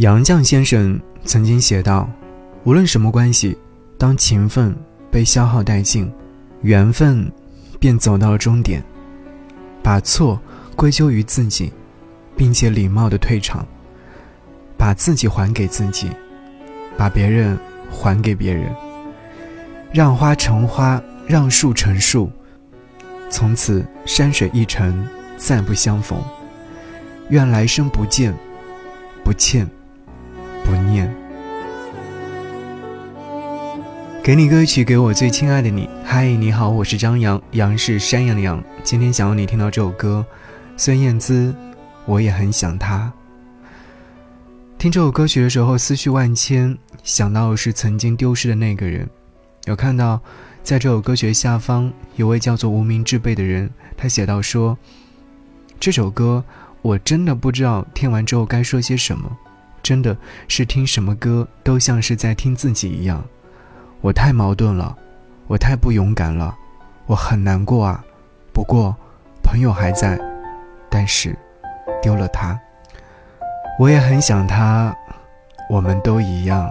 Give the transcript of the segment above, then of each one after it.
杨绛先生曾经写道：“无论什么关系，当情分被消耗殆尽，缘分便走到了终点。把错归咎于自己，并且礼貌的退场，把自己还给自己，把别人还给别人，让花成花，让树成树，从此山水一程，再不相逢。愿来生不见，不欠。”不念，给你歌曲，给我最亲爱的你。嗨，你好，我是张扬，杨是山羊的羊。今天想要你听到这首歌，孙燕姿，我也很想他。听这首歌曲的时候，思绪万千，想到是曾经丢失的那个人。有看到，在这首歌曲下方，有位叫做无名之辈的人，他写到说：“这首歌，我真的不知道听完之后该说些什么。”真的是听什么歌都像是在听自己一样，我太矛盾了，我太不勇敢了，我很难过啊。不过，朋友还在，但是丢了他，我也很想他，我们都一样。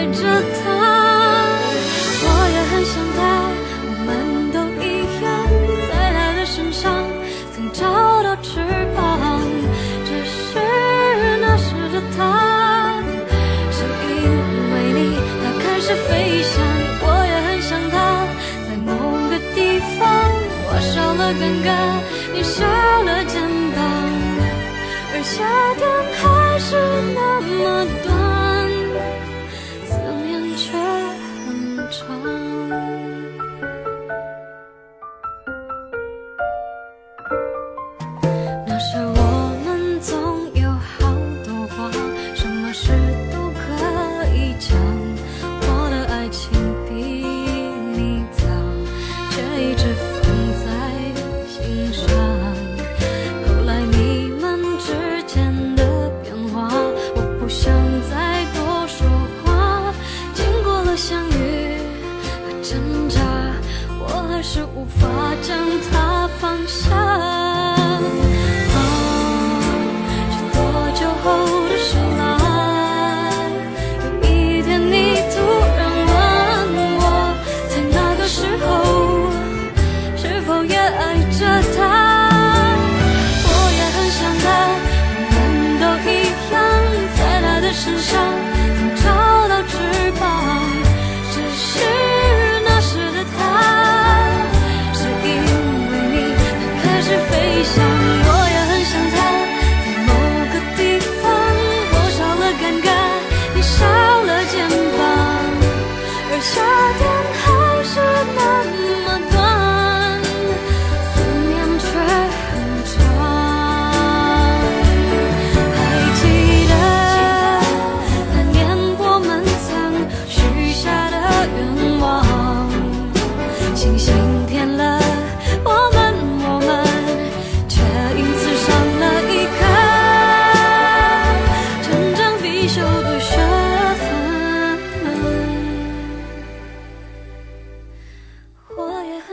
爱着他？我也很想他，我们都一样，在他的身上曾找到翅膀，只是那时的他，是因为你，他开始飞是无法将它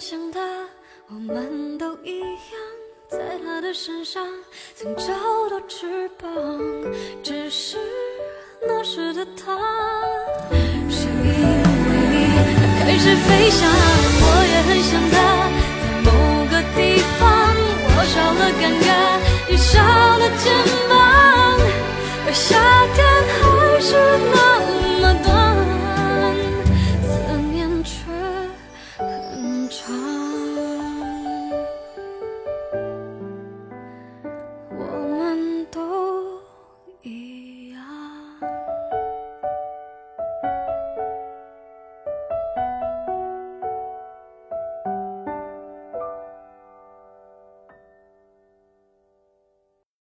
想他，我们都一样，在他的身上曾找到翅膀，只是那时的他，是因为你开始飞翔。我也很想他，在某个地方，我少了感觉。